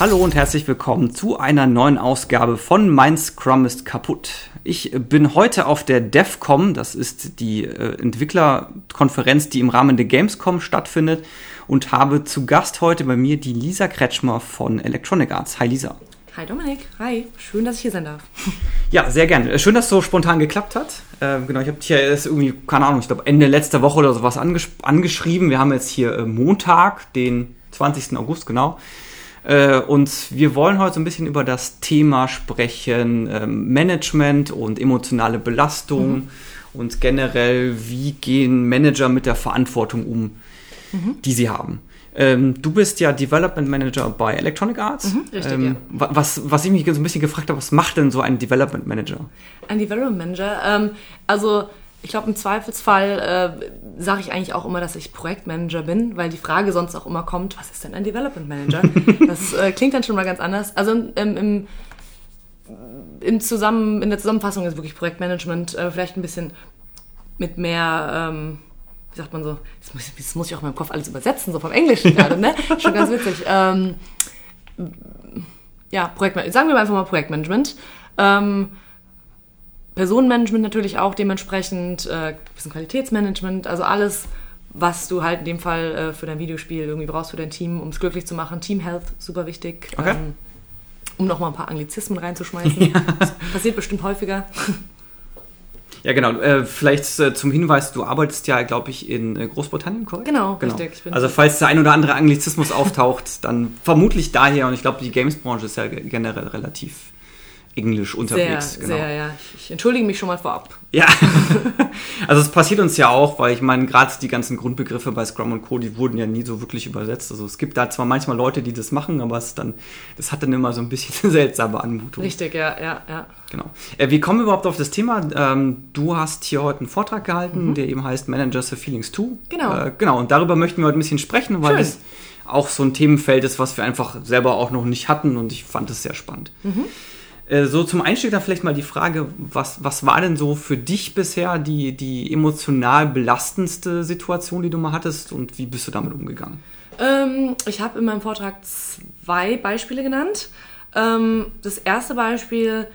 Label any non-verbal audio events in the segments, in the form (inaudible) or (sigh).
Hallo und herzlich willkommen zu einer neuen Ausgabe von Mein Scrum ist kaputt. Ich bin heute auf der DEFCOM, das ist die äh, Entwicklerkonferenz, die im Rahmen der Gamescom stattfindet und habe zu Gast heute bei mir die Lisa Kretschmer von Electronic Arts. Hi Lisa. Hi Dominik, hi, schön, dass ich hier sein darf. (laughs) Ja, sehr gerne. Schön, dass es so spontan geklappt hat. Äh, genau, ich habe dich ja erst irgendwie, keine Ahnung, ich glaube Ende letzter Woche oder sowas anges angeschrieben. Wir haben jetzt hier äh, Montag, den 20. August, genau. Äh, und wir wollen heute so ein bisschen über das Thema sprechen, ähm, Management und emotionale Belastung mhm. und generell, wie gehen Manager mit der Verantwortung um, mhm. die sie haben. Ähm, du bist ja Development Manager bei Electronic Arts. Mhm, richtig, ähm, ja. was, was ich mich so ein bisschen gefragt habe, was macht denn so ein Development Manager? Ein Development Manager? Ähm, also ich glaube, im Zweifelsfall äh, sage ich eigentlich auch immer, dass ich Projektmanager bin, weil die Frage sonst auch immer kommt, was ist denn ein Development Manager? (laughs) das äh, klingt dann schon mal ganz anders. Also im, im, im Zusammen, in der Zusammenfassung ist wirklich Projektmanagement äh, vielleicht ein bisschen mit mehr, ähm, wie sagt man so, das muss, das muss, ich auch in meinem Kopf alles übersetzen, so vom Englischen gerade, ne? (laughs) Schon ganz witzig. Ähm, ja, Projektmanagement, sagen wir mal einfach mal Projektmanagement. Ähm, Personenmanagement natürlich auch dementsprechend, äh, bisschen Qualitätsmanagement, also alles, was du halt in dem Fall äh, für dein Videospiel irgendwie brauchst für dein Team, um es glücklich zu machen. Team Health, super wichtig. Okay. Ähm, um nochmal ein paar Anglizismen reinzuschmeißen. (laughs) Ja. Das passiert bestimmt häufiger. (laughs) Ja, genau. Äh, vielleicht äh, zum Hinweis, du arbeitest ja, glaube ich, in äh, Großbritannien, korrekt? Genau, genau. richtig. Also falls der ein oder andere Anglizismus auftaucht, dann vermutlich daher. Und ich glaube, die Games-Branche ist ja generell relativ Englisch unterwegs. Sehr, genau. sehr, ja. Ich entschuldige mich schon mal vorab. Ja, (laughs) also es passiert uns ja auch, weil ich meine, gerade die ganzen Grundbegriffe bei Scrum und Co., die wurden ja nie so wirklich übersetzt. Also es gibt da zwar manchmal Leute, die das machen, aber es dann, das hat dann immer so ein bisschen eine (laughs) seltsame Anmutung. Richtig, ja, ja, ja. Genau. Äh, wir kommen überhaupt auf das Thema. Ähm, du hast hier heute einen Vortrag gehalten, mhm. der eben heißt Managers for Feelings 2. Genau. Äh, genau, und darüber möchten wir heute ein bisschen sprechen, weil Schön. es auch so ein Themenfeld ist, was wir einfach selber auch noch nicht hatten und ich fand es sehr spannend. Mhm. Äh, so zum Einstieg da vielleicht mal die Frage, was, was war denn so für dich bisher die, die emotional belastendste Situation, die du mal hattest und wie bist du damit umgegangen? Ähm, ich habe in meinem Vortrag zwei Beispiele genannt. Ähm, das erste Beispiel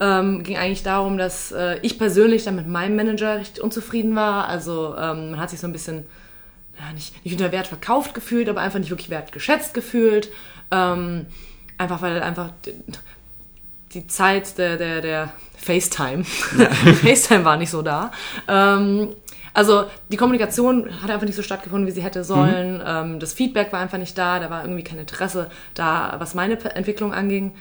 ähm, ging eigentlich darum, dass äh, ich persönlich dann mit meinem Manager recht unzufrieden war. Also ähm, man hat sich so ein bisschen ja, nicht, nicht unter Wert verkauft gefühlt, aber einfach nicht wirklich wertgeschätzt gefühlt. Ähm, einfach weil einfach die Zeit der, der, der FaceTime. Ja. (laughs) FaceTime war nicht so da. Ähm, also die Kommunikation hat einfach nicht so stattgefunden, wie sie hätte sollen. Mhm. Ähm, das Feedback war einfach nicht da. Da war irgendwie kein Interesse da, was meine Entwicklung anging.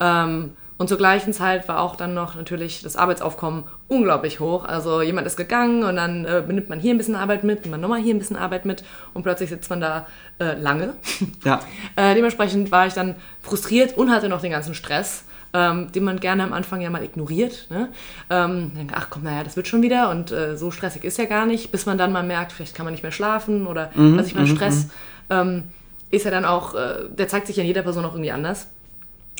Ähm, und zur gleichen Zeit war auch dann noch natürlich das Arbeitsaufkommen unglaublich hoch. Also jemand ist gegangen und dann äh, nimmt man hier ein bisschen Arbeit mit, nimmt man nochmal hier ein bisschen Arbeit mit und plötzlich sitzt man da äh, lange. Ja. (laughs) äh, dementsprechend war ich dann frustriert und hatte noch den ganzen Stress ähm, den man gerne am Anfang ja mal ignoriert. Ne? Ähm, denkt, ach komm, naja, das wird schon wieder und äh, so stressig ist ja gar nicht, bis man dann mal merkt, vielleicht kann man nicht mehr schlafen oder mhm, was ich meine, mhm, Stress mhm. ähm, ist ja dann auch, äh, der zeigt sich ja in jeder Person auch irgendwie anders.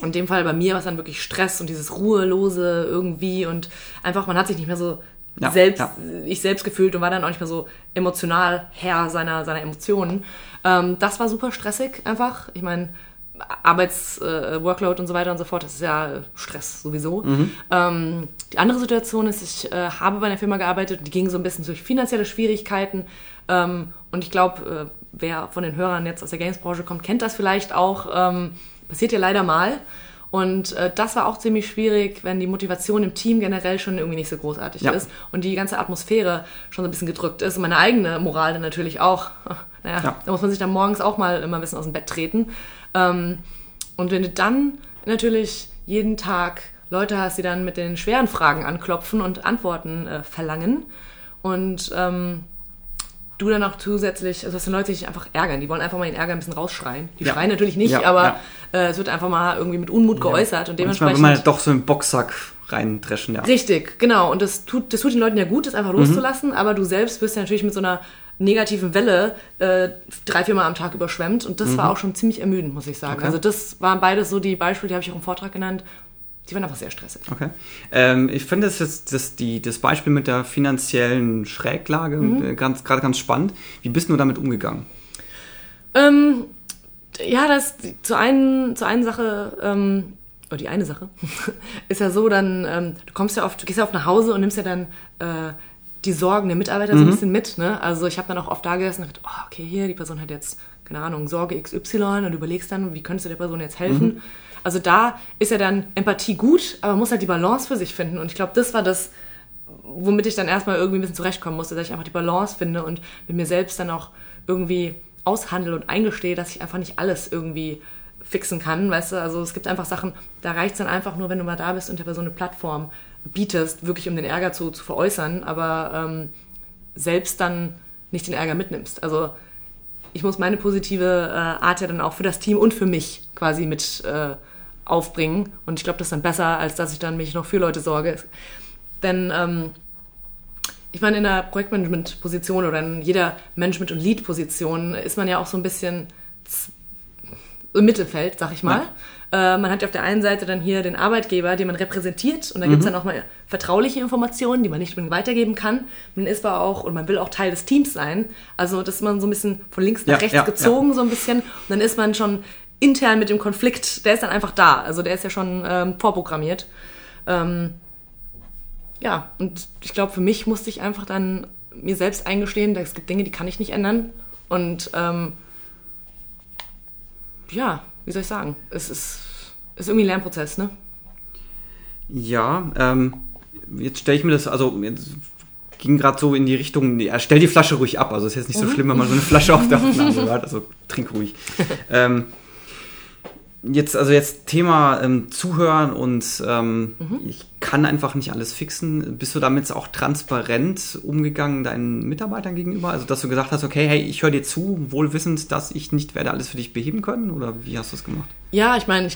In dem Fall bei mir war es dann wirklich Stress und dieses Ruhelose irgendwie und einfach, man hat sich nicht mehr so ja, selbst, ja. ich selbst gefühlt und war dann auch nicht mehr so emotional Herr seiner, seiner Emotionen. Ähm, das war super stressig einfach. Ich meine, Arbeitsworkload äh, und so weiter und so fort, das ist ja Stress sowieso. Mhm. Ähm, die andere Situation ist, ich äh, habe bei einer Firma gearbeitet, die ging so ein bisschen durch finanzielle Schwierigkeiten. Ähm, und ich glaube, äh, wer von den Hörern jetzt aus der Games-Branche kommt, kennt das vielleicht auch. Ähm, passiert ja leider mal. Und äh, das war auch ziemlich schwierig, wenn die Motivation im Team generell schon irgendwie nicht so großartig ja. ist und die ganze Atmosphäre schon so ein bisschen gedrückt ist und meine eigene Moral dann natürlich auch. (laughs) Naja, ja. da muss man sich dann morgens auch mal immer ein bisschen aus dem Bett treten. Ähm, und wenn du dann natürlich jeden Tag Leute hast, die dann mit den schweren Fragen anklopfen und Antworten äh, verlangen und ähm, du dann auch zusätzlich, also dass die Leute sich einfach ärgern. Die wollen einfach mal den Ärger ein bisschen rausschreien. Die ja. schreien natürlich nicht, ja, aber ja. Äh, es wird einfach mal irgendwie mit Unmut geäußert und dementsprechend. Manchmal will man doch so einen Boxsack reindreschen, ja. Richtig, genau. Und das tut, das tut den Leuten ja gut, das einfach mhm. loszulassen, aber du selbst wirst ja natürlich mit so einer negativen Welle äh, drei, viermal am Tag überschwemmt und das mhm. war auch schon ziemlich ermüdend, muss ich sagen. Okay. Also das waren beides so die Beispiele, die habe ich auch im Vortrag genannt, die waren einfach sehr stressig. Okay. Ähm, ich finde das jetzt das, die, das Beispiel mit der finanziellen Schräglage mhm. Äh, ganz, gerade ganz spannend. Wie bist du damit umgegangen? Ähm, Ja, das zu einen, zu einen Sache, ähm, oder die eine Sache, (laughs) ist ja so, dann, ähm, du kommst ja oft, du gehst ja oft nach Hause und nimmst ja dann äh, die Sorgen der Mitarbeiter mhm. so ein bisschen mit. Ne? Also ich habe dann auch oft da gesessen und gedacht, oh, okay, hier, die Person hat jetzt, keine Ahnung, Sorge XY und du überlegst dann, wie könntest du der Person jetzt helfen? Mhm. Also da ist ja dann Empathie gut, aber man muss halt die Balance für sich finden. Und ich glaube, das war das, womit ich dann erstmal irgendwie ein bisschen zurechtkommen musste, dass ich einfach die Balance finde und mit mir selbst dann auch irgendwie aushandle und eingestehe, dass ich einfach nicht alles irgendwie fixen kann, weißt du? Also es gibt einfach Sachen, da reicht es dann einfach nur, wenn du mal da bist und der Person eine Plattform bietest, wirklich um den Ärger zu, zu veräußern, aber ähm, selbst dann nicht den Ärger mitnimmst. Also ich muss meine positive äh, Art ja dann auch für das Team und für mich quasi mit äh, aufbringen. Und ich glaube, das ist dann besser, als dass ich dann mich noch für Leute sorge. Denn ähm, ich meine, in der Projektmanagement-Position oder in jeder Management- und Lead-Position ist man ja auch so ein bisschen im Mittelfeld, sag ich mal. Ja. Äh, man hat ja auf der einen Seite dann hier den Arbeitgeber, den man repräsentiert und da mhm. gibt es dann auch mal vertrauliche Informationen, die man nicht weitergeben kann. Man ist aber auch und man will auch Teil des Teams sein. Also das ist man so ein bisschen von links nach ja, rechts ja, gezogen, so ein bisschen. Und dann ist man schon intern mit dem Konflikt, der ist dann einfach da. Also der ist ja schon ähm, vorprogrammiert. Ähm, ja, und ich glaube, für mich musste ich einfach dann mir selbst eingestehen, es gibt Dinge, die kann ich nicht ändern. Und ähm, ja, wie soll ich sagen, es ist, ist irgendwie ein Lernprozess, ne? Ja, ähm, jetzt stelle ich mir das, also jetzt ging gerade so in die Richtung, ja, stell die Flasche ruhig ab. Also es ist jetzt nicht so mhm. schlimm, wenn man so eine Flasche auf der Nase hat. Also trink ruhig. (laughs) ähm, jetzt, also jetzt Thema ähm, Zuhören und ähm, mhm. ich kann einfach nicht alles fixen. Bist du damit auch transparent umgegangen deinen Mitarbeitern gegenüber? Also, dass du gesagt hast, okay, hey, ich höre dir zu, wohl wissend, dass ich nicht werde alles für dich beheben können? Oder wie hast du es gemacht? Ja, ich meine,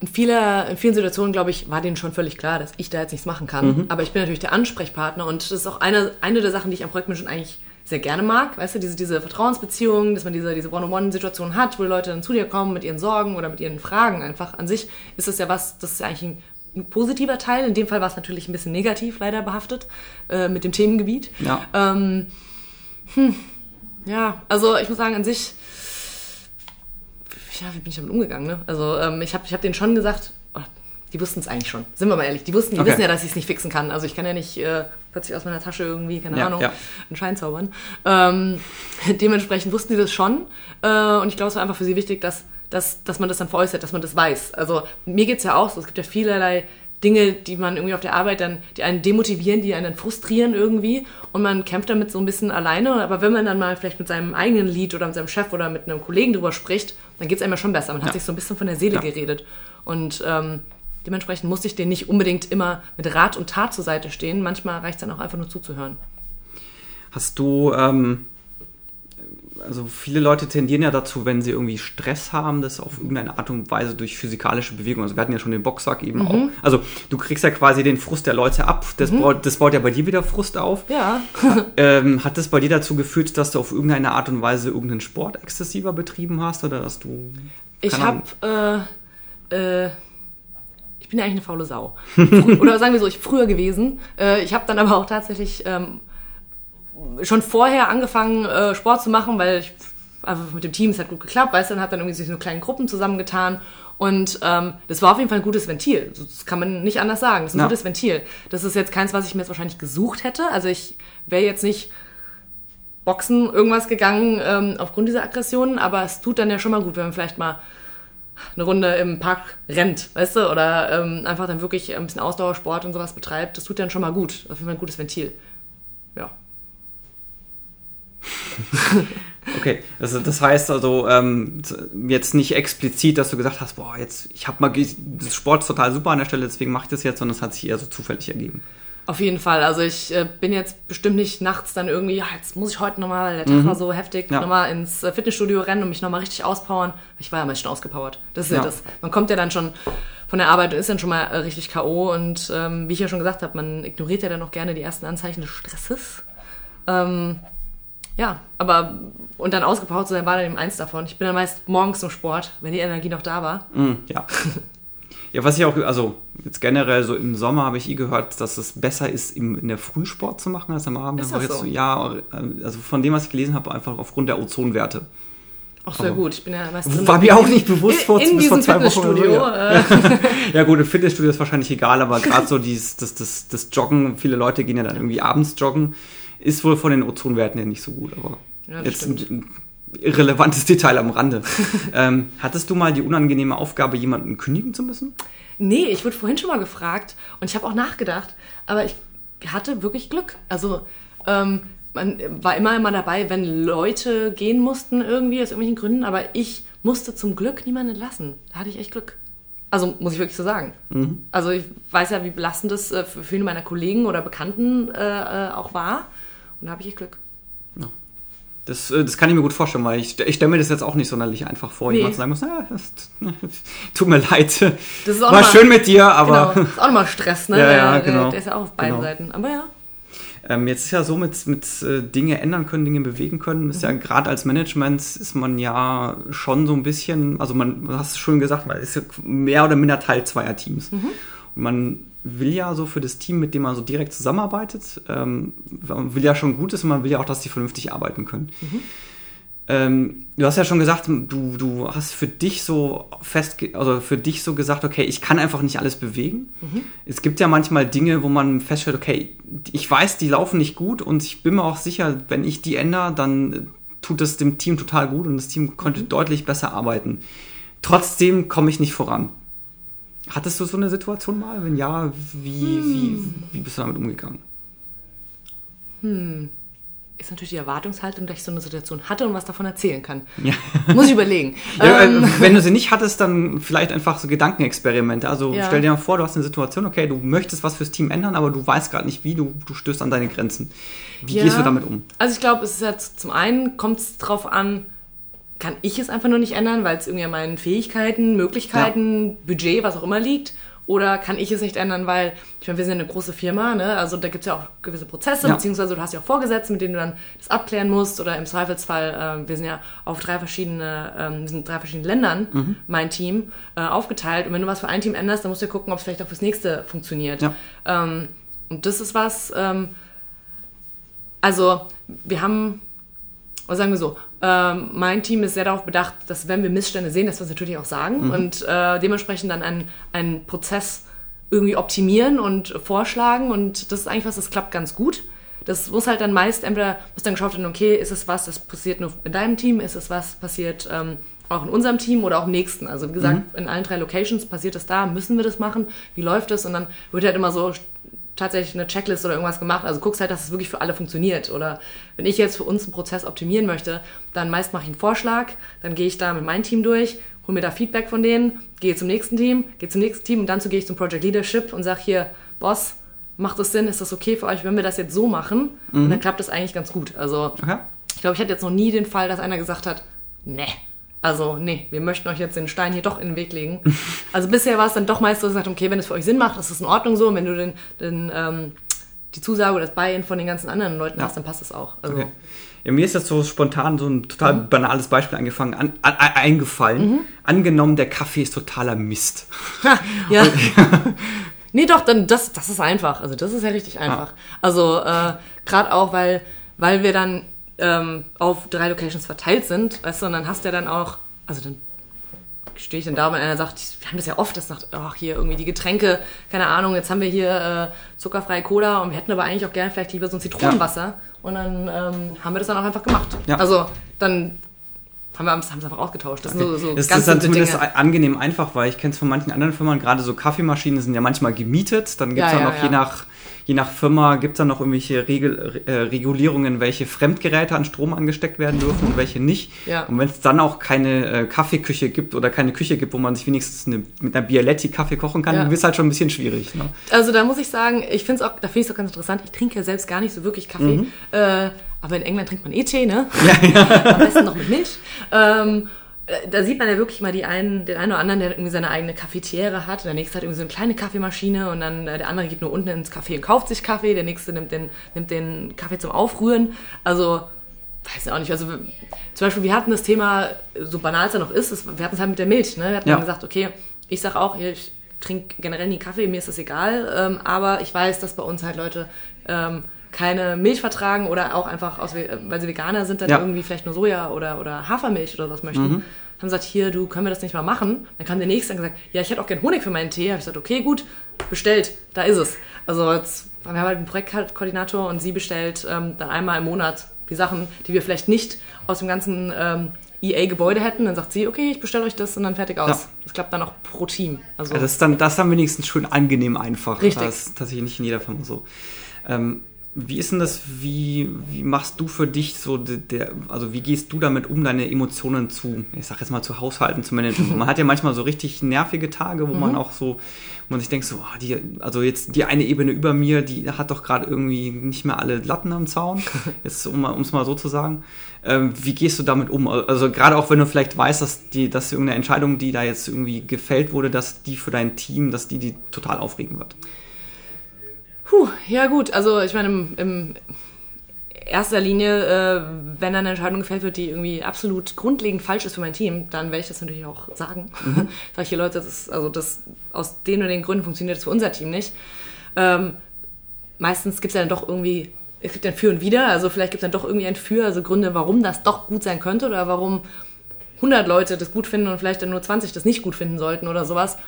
in, vieler, in vielen Situationen, glaube ich, war denen schon völlig klar, dass ich da jetzt nichts machen kann. Mhm. Aber ich bin natürlich der Ansprechpartner und das ist auch eine, eine der Sachen, die ich am Projektmanagement eigentlich sehr gerne mag. Weißt du, diese, diese Vertrauensbeziehungen, dass man diese, diese One-on-One-Situation hat, wo Leute dann zu dir kommen mit ihren Sorgen oder mit ihren Fragen einfach. An sich ist es ja was, das ist ja eigentlich ein, ein positiver Teil. In dem Fall war es natürlich ein bisschen negativ leider behaftet äh, mit dem Themengebiet. Ja. Ähm, hm, ja, also ich muss sagen, an sich, ja, wie bin ich damit umgegangen? Ne? Also ähm, ich habe ich hab denen schon gesagt, die wussten es eigentlich schon. Sind wir mal ehrlich. Die wussten, die okay. wissen ja, dass ich es nicht fixen kann. Also ich kann ja nicht äh, plötzlich aus meiner Tasche irgendwie, keine ja, Ahnung, ja. einen Schein zaubern. Ähm, (laughs) dementsprechend wussten die das schon. Äh, und ich glaube, es war einfach für sie wichtig, dass, dass, dass man das dann veräußert, dass man das weiß. Also mir geht es ja auch so. Es gibt ja vielerlei Dinge, die man irgendwie auf der Arbeit dann, die einen demotivieren, die einen dann frustrieren irgendwie und man kämpft damit so ein bisschen alleine. Aber wenn man dann mal vielleicht mit seinem eigenen Lied oder mit seinem Chef oder mit einem Kollegen drüber spricht, dann geht es einem ja schon besser. Man ja. hat sich so ein bisschen von der Seele ja. geredet. Und ähm, Dementsprechend muss ich denen nicht unbedingt immer mit Rat und Tat zur Seite stehen. Manchmal reicht es dann auch einfach nur zuzuhören. Hast du, ähm, also viele Leute tendieren ja dazu, wenn sie irgendwie Stress haben, das auf irgendeine Art und Weise durch physikalische Bewegung. Also wir hatten ja schon den Boxsack eben mhm. auch. Also du kriegst ja quasi den Frust der Leute ab. Das, mhm. baut, das baut ja bei dir wieder Frust auf. Ja. (laughs) ähm, hat das bei dir dazu geführt, dass du auf irgendeine Art und Weise irgendeinen Sport exzessiver betrieben hast oder dass du? Ich habe äh, äh, ich bin ja eigentlich eine faule Sau. (laughs) Oder sagen wir so, ich früher gewesen. Äh, ich habe dann aber auch tatsächlich ähm, schon vorher angefangen, äh, Sport zu machen, weil ich einfach mit dem Team, es hat gut geklappt, weißt du, dann hat dann irgendwie sich so kleinen Gruppen zusammengetan. Und ähm, das war auf jeden Fall ein gutes Ventil. Das kann man nicht anders sagen. Das ist ein ja. gutes Ventil. Das ist jetzt keins, was ich mir jetzt wahrscheinlich gesucht hätte. Also ich wäre jetzt nicht Boxen irgendwas gegangen ähm, aufgrund dieser Aggressionen, aber es tut dann ja schon mal gut, wenn man vielleicht mal eine Runde im Park rennt, weißt du, oder ähm, einfach dann wirklich ein bisschen Ausdauersport und sowas betreibt, das tut dann schon mal gut. Auf jeden Fall ein gutes Ventil. Ja. (laughs) okay, also das heißt also ähm, jetzt nicht explizit, dass du gesagt hast, boah, jetzt ich habe mal das Sport total super an der Stelle, deswegen mache ich das jetzt, sondern es hat sich eher so zufällig ergeben. Auf jeden Fall. Also ich äh, bin jetzt bestimmt nicht nachts dann irgendwie, ja, jetzt muss ich heute nochmal, der Tag mhm. war so heftig, ja. nochmal ins äh, Fitnessstudio rennen und mich nochmal richtig auspowern. Ich war ja mal schon ausgepowert. Das ist ja. ja. das. Man kommt ja dann schon von der Arbeit und ist dann schon mal äh, richtig K.O. Und ähm, wie ich ja schon gesagt habe, man ignoriert ja dann auch gerne die ersten Anzeichen des Stresses. Ähm, ja, aber und dann ausgepowert zu sein, war dann eben eins davon. Ich bin dann meist morgens zum Sport, wenn die Energie noch da war. Mhm, ja. Ja, was ich auch, also jetzt generell so im Sommer habe ich eh gehört, dass es besser ist, im, in der Frühsport zu machen als am Abend. Ist das jetzt so? Ja, also von dem, was ich gelesen habe, einfach aufgrund der Ozonwerte. Ach, sehr Aber- gut. Ich bin ja meist drin. War mir auch nicht bewusst vor, in, in bis vor zwei Wochen. ja. äh, (laughs) ja gut, im Fitnessstudio ist wahrscheinlich egal, aber gerade so dieses, das, das, das Joggen, viele Leute gehen ja dann irgendwie abends joggen, ist wohl von den Ozonwerten her nicht so gut, aber Ja, jetzt stimmt. ein, irrelevantes (laughs) Detail am Rande. ähm, hattest du mal die unangenehme Aufgabe, jemanden kündigen zu müssen? Nee, ich wurde vorhin schon mal gefragt und ich habe auch nachgedacht, aber ich hatte wirklich Glück. Also ähm, man war immer immer dabei, wenn Leute gehen mussten irgendwie aus irgendwelchen Gründen, aber ich musste zum Glück niemanden lassen. Da hatte ich echt Glück. Also muss ich wirklich so sagen. Also ich weiß ja, wie belastend das äh, für viele meiner Kollegen oder Bekannten äh, äh, auch war und da habe ich Glück. Das, äh, das kann ich mir gut vorstellen, weil ich, ich stelle mir das jetzt auch nicht sonderlich einfach vor, Nee. jemand zu sagen muss, ja, das, (laughs) tut mir leid, Das ist auch war mal- schön mit dir, aber genau, ist auch nochmal Stress, ne? (laughs) Ja, ja, der, genau. der, ist ja auch auf beiden Genau. Seiten. Aber ja. Ähm, jetzt ist ja so mit, mit äh, Dinge ändern können, Dinge bewegen können, ist ja Mhm. gerade als Management ist man ja schon so ein bisschen, also man, du hast es schon gesagt, man ist ja mehr oder minder Teil zweier Teams. Mhm. Und man will ja so für das Team, mit dem man so direkt zusammenarbeitet, ähm, man will ja schon Gutes und man will ja auch, dass die vernünftig arbeiten können. Mhm. Ähm, du hast ja schon gesagt, du, du hast für dich so fest, also für dich so gesagt, okay, ich kann einfach nicht alles bewegen. Es gibt ja manchmal Dinge, wo man feststellt, okay, ich weiß, die laufen nicht gut und ich bin mir auch sicher, wenn ich die ändere, dann tut es dem Team total gut und das Team konnte deutlich besser arbeiten. Trotzdem komme ich nicht voran. Hattest du so eine Situation mal? Wenn ja, wie, wie, wie bist du damit umgegangen? Ist natürlich die Erwartungshaltung, dass ich so eine Situation hatte und was davon erzählen kann. Ja. Muss ich überlegen. (laughs) Ja, ähm, äh, wenn du sie nicht hattest, dann vielleicht einfach so Gedankenexperimente. Also Ja. stell dir mal vor, du hast eine Situation, okay, du möchtest was fürs Team ändern, aber du weißt gerade nicht wie, du, du stößt an deine Grenzen. Wie gehst du damit um? Also ich glaube, es ist jetzt zum einen kommt es drauf an, kann ich es einfach nur nicht ändern, weil es irgendwie an meinen Fähigkeiten, Möglichkeiten, Budget, was auch immer liegt. Oder kann ich es nicht ändern, weil, ich meine, wir sind ja eine große Firma, ne? Also da gibt es ja auch gewisse Prozesse, Ja. beziehungsweise du hast ja auch Vorgesetzte, mit denen du dann das abklären musst. Oder im Zweifelsfall, ähm, wir sind ja auf drei verschiedene, ähm, wir sind in drei verschiedenen Ländern, Mhm. mein Team, äh, aufgeteilt. Und wenn du was für ein Team änderst, dann musst du ja gucken, ob es vielleicht auch fürs nächste funktioniert. Ja. Ähm, und das ist was, ähm, also wir haben, oder sagen wir so, ähm, mein Team ist sehr darauf bedacht, dass wenn wir Missstände sehen, dass wir es natürlich auch sagen und äh, dementsprechend dann einen, einen Prozess irgendwie optimieren und vorschlagen und das ist eigentlich was, das klappt ganz gut. Das muss halt dann meist, entweder muss dann geschaut werden, okay, ist es was, das passiert nur in deinem Team, ist es was, passiert ähm, auch in unserem Team oder auch im nächsten. Also wie gesagt, in allen drei Locations passiert das da, müssen wir das machen, wie läuft es? Und dann wird halt immer so tatsächlich eine Checkliste oder irgendwas gemacht. Also guckst halt, dass es wirklich für alle funktioniert. Oder wenn ich jetzt für uns einen Prozess optimieren möchte, dann meist mache ich einen Vorschlag, dann gehe ich da mit meinem Team durch, hole mir da Feedback von denen, gehe zum nächsten Team, gehe zum nächsten Team und dann gehe ich zum Project Leadership und sage hier, Boss, macht das Sinn? Ist das okay für euch, wenn wir das jetzt so machen? Und dann klappt das eigentlich ganz gut. Also Okay. ich glaube, ich hatte jetzt noch nie den Fall, dass einer gesagt hat, nee. Also, nee, wir möchten euch jetzt den Stein hier doch in den Weg legen. (laughs) Also bisher war es dann doch meist so, dass gesagt, okay, wenn es für euch Sinn macht, ist es in Ordnung so. Und wenn du den, den, ähm, die Zusage oder das Buy-in von den ganzen anderen Leuten Ja. hast, dann passt es auch. Also, Okay. Ja, mir ist jetzt so spontan so ein total Mhm. banales Beispiel angefangen, an, an, eingefallen. Angenommen, der Kaffee ist totaler Mist. Ha, ja. (laughs) (laughs) nee, doch, dann das, das ist einfach. Also das ist ja richtig einfach. Also äh, gerade auch, weil, weil wir dann ähm, auf drei Locations verteilt sind, weißt du, und dann hast du ja dann auch, also dann stehe ich dann da, wenn einer sagt, wir haben das ja oft, das sagt, ach hier irgendwie die Getränke, keine Ahnung, jetzt haben wir hier äh, zuckerfreie Cola und wir hätten aber eigentlich auch gerne vielleicht lieber so ein Zitronenwasser. Und dann ähm, haben wir das dann auch einfach gemacht. Ja. Also dann haben wir haben es einfach ausgetauscht. Das sind so, so das ganz ist dann zumindest Dinge. angenehm einfach, weil ich kenne es von manchen anderen Firmen, gerade so Kaffeemaschinen sind ja manchmal gemietet. Dann gibt es Ja, ja, ja, noch, ja. je nach je nach Firma, gibt es dann noch irgendwelche Regel, äh, Regulierungen, welche Fremdgeräte an Strom angesteckt werden dürfen und welche nicht. Ja. Und wenn es dann auch keine äh, Kaffeeküche gibt oder keine Küche gibt, wo man sich wenigstens eine, mit einer Bialetti Kaffee kochen kann, Ja. dann wird es halt schon ein bisschen schwierig. Ne? Also da muss ich sagen, ich finde es auch, da finde ich es auch ganz interessant. Ich trinke ja selbst gar nicht so wirklich Kaffee. Mhm. Äh, aber in England trinkt man eh Tee, ne? Am besten noch mit Milch. Ähm, äh, da sieht man ja wirklich mal die einen, den einen oder anderen, der irgendwie seine eigene Cafetiere hat. Der nächste hat irgendwie so eine kleine Kaffeemaschine und dann äh, der andere geht nur unten ins Café und kauft sich Kaffee. Der nächste nimmt den, nimmt den Kaffee zum Aufrühren. Also, weiß ich auch nicht. Also, zum Beispiel, wir hatten das Thema, so banal es ja noch ist, es, wir hatten es halt mit der Milch. Ne? Wir hatten Ja. dann gesagt, okay, ich sag auch, ich trinke generell nie Kaffee, mir ist das egal, ähm, aber ich weiß, dass bei uns halt Leute ähm, keine Milch vertragen oder auch einfach, aus, weil sie Veganer sind, dann Ja. irgendwie vielleicht nur Soja oder, oder Hafermilch oder was möchten, haben gesagt, hier, du, können wir das nicht mal machen? Dann kam der Nächste und gesagt, ja, ich hätte auch gern Honig für meinen Tee. Habe ich gesagt, okay, gut, bestellt, da ist es. Also jetzt, wir haben halt einen Projektkoordinator und sie bestellt ähm, dann einmal im Monat die Sachen, die wir vielleicht nicht aus dem ganzen ähm, EA-Gebäude hätten. Dann sagt sie, okay, ich bestelle euch das und dann fertig aus. Ja. Das klappt dann auch pro Team. Also Ja, das, ist dann, das ist dann wenigstens schön angenehm einfach. Richtig. Das ist tatsächlich nicht in jeder Firma so. Ähm, wie ist denn das, wie, wie machst du für dich so, de- der, also wie gehst du damit um, deine Emotionen zu, ich sag jetzt mal zu Haushalten, zu managen? (laughs) man hat ja manchmal so richtig nervige Tage, wo Mhm. man auch so, wo man sich denkt so, ah, die, also jetzt die eine Ebene über mir, die hat doch gerade irgendwie nicht mehr alle Latten am Zaun, (laughs) jetzt um es mal so zu sagen. Ähm, wie gehst du damit um? Also gerade auch wenn du vielleicht weißt, dass die, dass irgendeine Entscheidung, die da jetzt irgendwie gefällt wurde, dass die für dein Team, dass die die total aufregen wird. Puh, ja gut, also ich meine, im, im erster Linie, äh, wenn dann eine Entscheidung gefällt wird, die irgendwie absolut grundlegend falsch ist für mein Team, dann werde ich das natürlich auch sagen. (laughs) Sag ich hier, Leute, das ist, also das, aus den und den Gründen funktioniert das für unser Team nicht. Ähm, meistens gibt es ja dann doch irgendwie, es gibt ein Für und Wider, also vielleicht gibt es dann doch irgendwie ein Für, also Gründe, warum das doch gut sein könnte oder warum 100 Leute das gut finden und vielleicht dann nur 20 das nicht gut finden sollten oder sowas.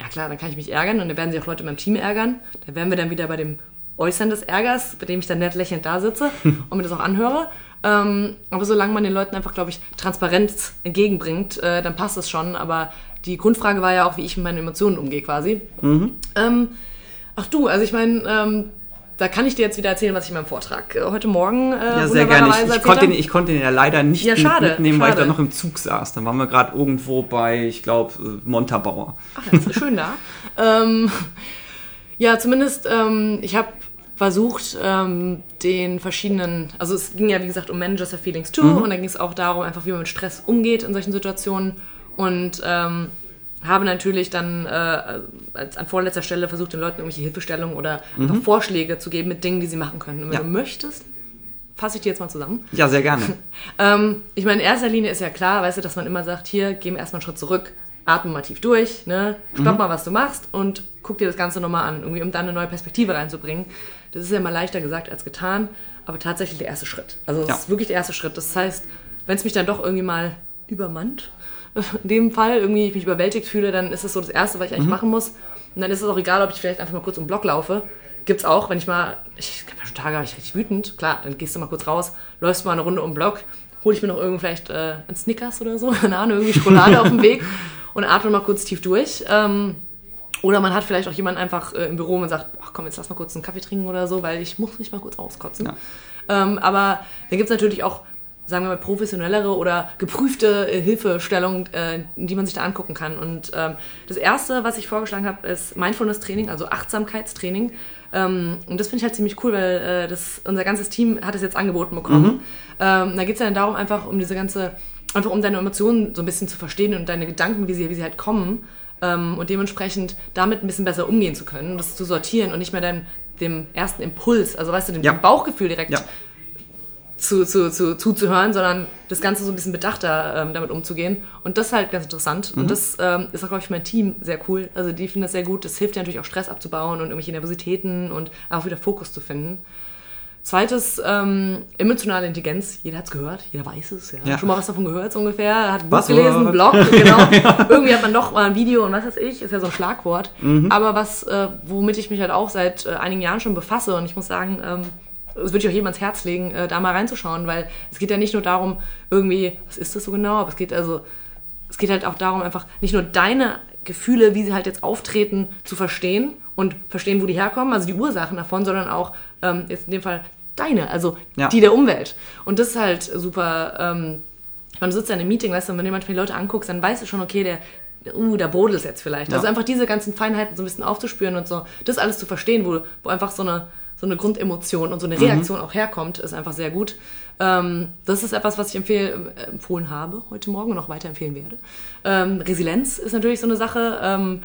Ja klar, dann kann ich mich ärgern und dann werden sich auch Leute in meinem Team ärgern. Da wären wir dann wieder bei dem Äußern des Ärgers, bei dem ich dann nett lächelnd da sitze (laughs) und mir das auch anhöre. Ähm, aber solange man den Leuten einfach, glaube ich, Transparenz entgegenbringt, äh, dann passt es schon. Aber die Grundfrage war ja auch, wie ich mit meinen Emotionen umgehe quasi. Ähm, ach du, also ich meine, ähm, da kann ich dir jetzt wieder erzählen, was ich in meinem Vortrag äh, heute Morgen äh, Ja, sehr gerne. Ich, ich, konnte, habe. den, ich konnte den ja leider nicht Ja, schade, mitnehmen, weil ich schade. da noch im Zug saß. Dann waren wir gerade irgendwo bei, ich glaube, Montabaur. Ach, das ist schön da. (laughs) ähm, ja, zumindest, ähm, ich habe versucht, ähm, den verschiedenen, also es ging ja wie gesagt um Managers of Feelings too und da ging es auch darum, einfach wie man mit Stress umgeht in solchen Situationen und ähm, habe natürlich dann äh, als, an vorletzter Stelle versucht, den Leuten irgendwelche Hilfestellungen oder einfach Vorschläge zu geben mit Dingen, die sie machen können. Und wenn Ja. du möchtest, fasse ich dir jetzt mal zusammen. Ja, sehr gerne. (laughs) Ähm, ich meine, in erster Linie ist ja klar, weißt du, dass man immer sagt, hier, geh erstmal einen Schritt zurück, atme mal tief durch, ne? stopp mal, was du machst und guck dir das Ganze nochmal an, irgendwie, um dann eine neue Perspektive reinzubringen. Das ist ja mal leichter gesagt als getan, aber tatsächlich der erste Schritt. Also das Ja. ist wirklich der erste Schritt. Das heißt, wenn es mich dann doch irgendwie mal übermannt, in dem Fall irgendwie ich mich überwältigt fühle, dann ist es so das Erste, was ich eigentlich machen muss. Und dann ist es auch egal, ob ich vielleicht einfach mal kurz um den Block laufe. Gibt's auch, wenn ich mal, ich habe ja schon Tage, ich richtig wütend. Klar, dann gehst du mal kurz raus, läufst mal eine Runde um den Block, hole ich mir noch irgendwie vielleicht äh, ein Snickers oder so, (laughs) keine Ahnung, irgendwie Schokolade auf dem Weg und atme mal kurz tief durch. Ähm, oder man hat vielleicht auch jemanden einfach äh, im Büro und sagt, ach komm, jetzt lass mal kurz einen Kaffee trinken oder so, weil ich muss mich mal kurz auskotzen. Ja. Ähm, aber dann gibt's natürlich auch, sagen wir mal, professionellere oder geprüfte äh, Hilfestellungen, äh, die man sich da angucken kann. Und ähm, das Erste, was ich vorgeschlagen habe, ist Mindfulness-Training, also Achtsamkeitstraining. Ähm, und das finde ich halt ziemlich cool, weil äh, das, unser ganzes Team hat es jetzt angeboten bekommen. Ähm, da geht's ja dann darum, einfach um diese ganze, einfach um deine Emotionen so ein bisschen zu verstehen und deine Gedanken, wie sie, wie sie halt kommen. Ähm, und dementsprechend damit ein bisschen besser umgehen zu können, das zu sortieren und nicht mehr deinem, dem ersten Impuls, also weißt du, dem, Ja. dem Bauchgefühl direkt Ja. Zu, zu, zu, zuzuhören, sondern das Ganze so ein bisschen bedachter ähm, damit umzugehen. Und das ist halt ganz interessant. Und das ähm, ist auch, glaube ich, für mein Team sehr cool. Also die finden das sehr gut. Das hilft ja natürlich auch Stress abzubauen und irgendwelche Nervositäten und auch wieder Fokus zu finden. Zweites, ähm, emotionale Intelligenz. Jeder hat's gehört, jeder weiß es. Ja. Ja. Schon mal was davon gehört, so ungefähr. Hat ein Buch Was? gelesen, Blog, (laughs) genau. Irgendwie hat man doch mal ein Video und was weiß ich, ist ja so ein Schlagwort. Aber was, äh, womit ich mich halt auch seit äh, einigen Jahren schon befasse und ich muss sagen, ähm, das würde ich auch jedem ans Herz legen, äh, da mal reinzuschauen, weil es geht ja nicht nur darum, irgendwie, was ist das so genau, aber es geht also, es geht halt auch darum, einfach nicht nur deine Gefühle, wie sie halt jetzt auftreten, zu verstehen und verstehen, wo die herkommen, also die Ursachen davon, sondern auch ähm, jetzt in dem Fall deine, also Ja. die der Umwelt. Und das ist halt super. Ähm, man sitzt ja in einem Meeting, weißt du, und wenn du manchmal die Leute anguckst, dann weißt du schon, okay, der, uh, da brodelt es jetzt vielleicht. Ja. Also einfach diese ganzen Feinheiten so ein bisschen aufzuspüren und so, das alles zu verstehen, wo, wo einfach so eine, so eine Grundemotion und so eine Reaktion auch herkommt, ist einfach sehr gut. Ähm, das ist etwas, was ich empfehl, äh, empfohlen habe heute Morgen und auch weiterempfehlen werde. Ähm, Resilienz ist natürlich so eine Sache. Ähm,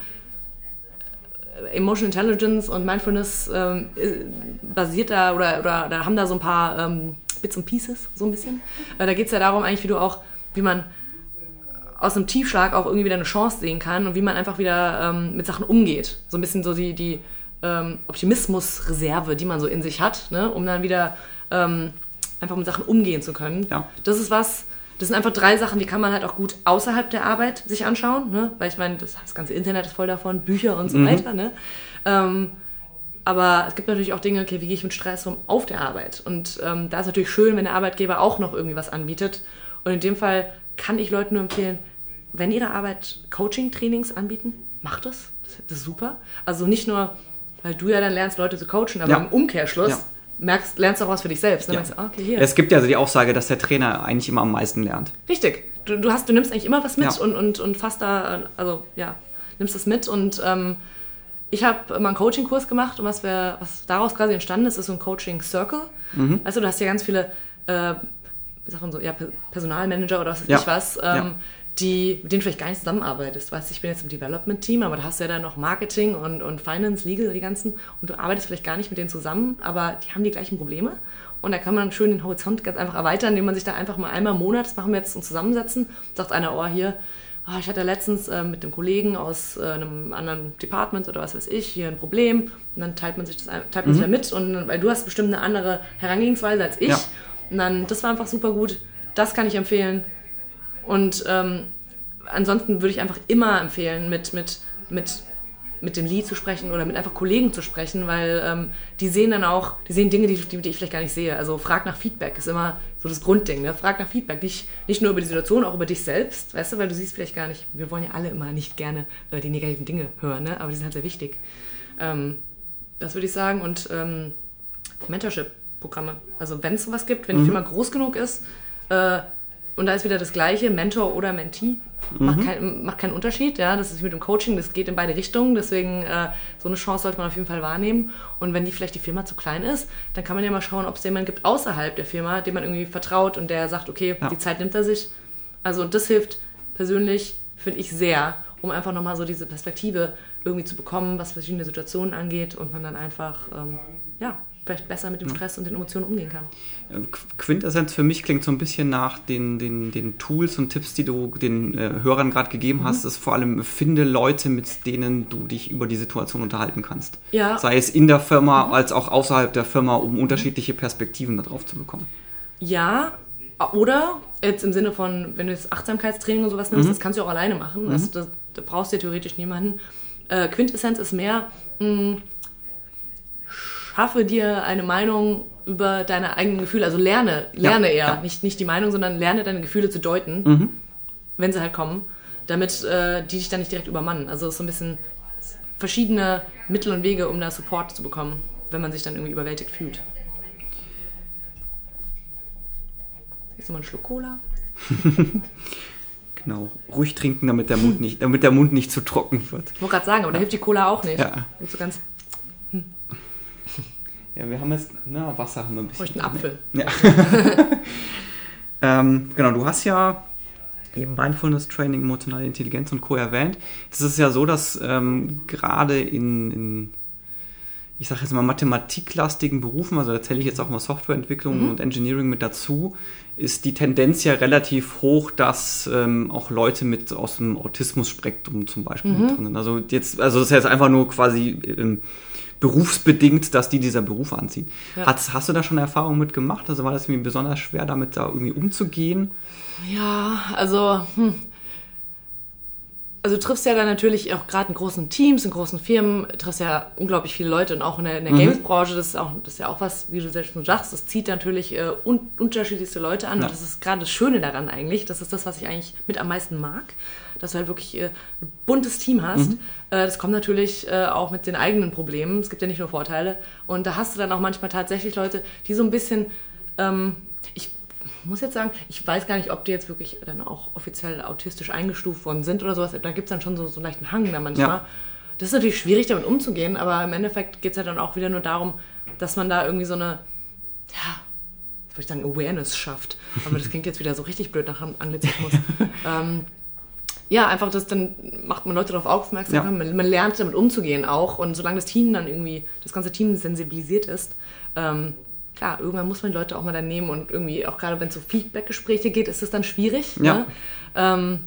Emotional Intelligence und Mindfulness ähm, äh, basiert da oder, oder, oder haben da so ein paar ähm, Bits und Pieces, so ein bisschen. Äh, da geht es ja darum, eigentlich, wie du auch, wie man aus einem Tiefschlag auch irgendwie wieder eine Chance sehen kann und wie man einfach wieder ähm, mit Sachen umgeht. So ein bisschen so die, die ähm, Optimismusreserve, die man so in sich hat, ne? um dann wieder ähm, einfach mit Sachen umgehen zu können. Ja. Das ist was, das sind einfach drei Sachen, die kann man halt auch gut außerhalb der Arbeit sich anschauen, ne? weil ich meine, das, das ganze Internet ist voll davon, Bücher und so Mhm. weiter. Ne? Ähm, aber es gibt natürlich auch Dinge, okay, wie gehe ich mit Stress um auf der Arbeit? Und ähm, da ist natürlich schön, wenn der Arbeitgeber auch noch irgendwie was anbietet. Und in dem Fall kann ich Leuten nur empfehlen, wenn ihre Arbeit Coaching-Trainings anbieten, macht das. das. Das ist super. Also nicht nur, weil du ja dann lernst, Leute zu coachen, aber Ja. im Umkehrschluss Ja. merkst, lernst du auch was für dich selbst. Dann Ja. meinst ah, okay, hier. Es gibt ja also die Aussage, dass der Trainer eigentlich immer am meisten lernt. Richtig. Du, du, hast, du nimmst eigentlich immer was mit und, und, und fasst da, also ja, nimmst es mit. Und ähm, ich habe mal einen Coaching-Kurs gemacht und was, wir, was daraus quasi entstanden ist, ist so ein Coaching-Circle. Mhm. Also du hast ja ganz viele, äh, wie sagt man so, ja, Pe- Personalmanager oder was weiß Ja. ich was, ähm, Ja. Die, mit denen du vielleicht gar nicht zusammenarbeitest. Weißt ich bin jetzt im Development-Team, aber da hast du ja dann noch Marketing und, und Finance, Legal, die ganzen. Und du arbeitest vielleicht gar nicht mit denen zusammen, aber die haben die gleichen Probleme. Und da kann man schön den Horizont ganz einfach erweitern, indem man sich da einfach mal einmal im Monat, das machen wir jetzt, uns zusammensetzen, sagt einer, oh, hier, ah, ich hatte letztens äh, mit einem Kollegen aus äh, einem anderen Department oder was weiß ich hier ein Problem. Und dann teilt man sich das teilt man sich da mit. Und weil du hast bestimmt eine andere Herangehensweise als ich. Ja. Und dann, das war einfach super gut. Das kann ich empfehlen. Und ähm, ansonsten würde ich einfach immer empfehlen, mit, mit, mit, mit dem Lead zu sprechen oder mit einfach Kollegen zu sprechen, weil ähm, die sehen dann auch, die sehen Dinge, die, die, die ich vielleicht gar nicht sehe. Also frag nach Feedback ist immer so das Grundding. Ne? Frag nach Feedback. Nicht, nicht nur über die Situation, auch über dich selbst, weißt du, weil du siehst vielleicht gar nicht, wir wollen ja alle immer nicht gerne äh, die negativen Dinge hören, ne? aber die sind halt sehr wichtig. Ähm, das würde ich sagen. Und ähm, Mentorship-Programme. Also wenn es sowas gibt, wenn die Firma groß genug ist, äh, und da ist wieder das Gleiche, Mentor oder Mentee, macht, kein, macht keinen Unterschied. Ja, das ist mit dem Coaching, das geht in beide Richtungen. Deswegen äh, so eine Chance sollte man auf jeden Fall wahrnehmen. Und wenn die vielleicht die Firma zu klein ist, dann kann man ja mal schauen, ob es jemanden gibt außerhalb der Firma, dem man irgendwie vertraut und der sagt, okay, Ja. die Zeit nimmt er sich. Also und das hilft persönlich, finde ich, sehr, um einfach nochmal so diese Perspektive irgendwie zu bekommen, was verschiedene Situationen angeht und man dann einfach, ähm, ja, vielleicht besser mit dem Stress und den Emotionen umgehen kann. Äh, Qu- Quintessenz für mich klingt so ein bisschen nach den, den, den Tools und Tipps, die du den äh, Hörern gerade gegeben hast. ist vor allem, finde Leute, mit denen du dich über die Situation unterhalten kannst. Ja. Sei es in der Firma als auch außerhalb der Firma, um unterschiedliche Perspektiven darauf zu bekommen. Ja, oder jetzt im Sinne von, wenn du jetzt Achtsamkeitstraining und sowas nimmst, das kannst du auch alleine machen. Das, das, da brauchst du ja theoretisch niemanden. Äh, Quintessenz ist mehr, mh, schaffe dir eine Meinung über deine eigenen Gefühle. Also lerne, lerne Ja, eher. ja. Nicht, nicht die Meinung, sondern lerne deine Gefühle zu deuten, wenn sie halt kommen, damit äh, die dich dann nicht direkt übermannen. Also so ein bisschen verschiedene Mittel und Wege, um da Support zu bekommen, wenn man sich dann irgendwie überwältigt fühlt. Jetzt nochmal einen Schluck Cola. (laughs) Genau. Ruhig trinken, damit der Mund nicht, damit der Mund nicht zu trocken wird. Ich wollte gerade sagen, aber da hilft die Cola auch nicht. Ja. Und so ganz, (laughs) Ja, wir haben jetzt, na, Wasser haben wir ein bisschen. bräuchte einen Apfel. Ja. (laughs) ähm, genau, du hast ja eben Mindfulness Training, emotionale Intelligenz und Co. erwähnt. Es ist ja so, dass ähm, gerade in, in, ich sage jetzt mal, mathematiklastigen Berufen, also da zähle ich jetzt auch mal Softwareentwicklung und Engineering mit dazu, ist die Tendenz ja relativ hoch, dass ähm, auch Leute mit aus dem Autismus-Spektrum zum Beispiel mit drin sind. Also jetzt, also das ist jetzt einfach nur quasi ähm, berufsbedingt, dass die dieser Beruf anziehen. Ja. Hast, hast du da schon Erfahrungen mit gemacht? Also war das irgendwie besonders schwer, damit da irgendwie umzugehen? Ja, also, hm. Also du triffst ja dann natürlich auch gerade in großen Teams, in großen Firmen, triffst ja unglaublich viele Leute und auch in der, in der Games-Branche, das ist, auch, das ist ja auch was, wie du selbst schon sagst, das zieht natürlich äh, un unterschiedlichste Leute an. Ja. und das ist gerade das Schöne daran eigentlich, das ist das, was ich eigentlich mit am meisten mag, dass du halt wirklich äh, ein buntes Team hast. Äh, das kommt natürlich äh, auch mit den eigenen Problemen, es gibt ja nicht nur Vorteile. Und da hast du dann auch manchmal tatsächlich Leute, die so ein bisschen, ähm, ich muss jetzt sagen, ich weiß gar nicht, ob die jetzt wirklich dann auch offiziell autistisch eingestuft worden sind oder sowas. Da gibt es dann schon so, so einen leichten Hang da manchmal. Ja. Das ist natürlich schwierig, damit umzugehen, aber im Endeffekt geht es ja dann auch wieder nur darum, dass man da irgendwie so eine, ja, würde ich sagen, Awareness schafft. Aber das klingt jetzt wieder so richtig blöd nach Anglizismus. (laughs) ähm, ja, einfach das, dann macht man Leute darauf aufmerksam, Ja. man, man lernt damit umzugehen auch. Und solange das Team dann irgendwie, das ganze Team sensibilisiert ist, ähm, klar, irgendwann muss man die Leute auch mal dann nehmen und irgendwie, auch gerade wenn es so Feedback-Gespräche geht, ist es dann schwierig. Ja. Ne? Ähm,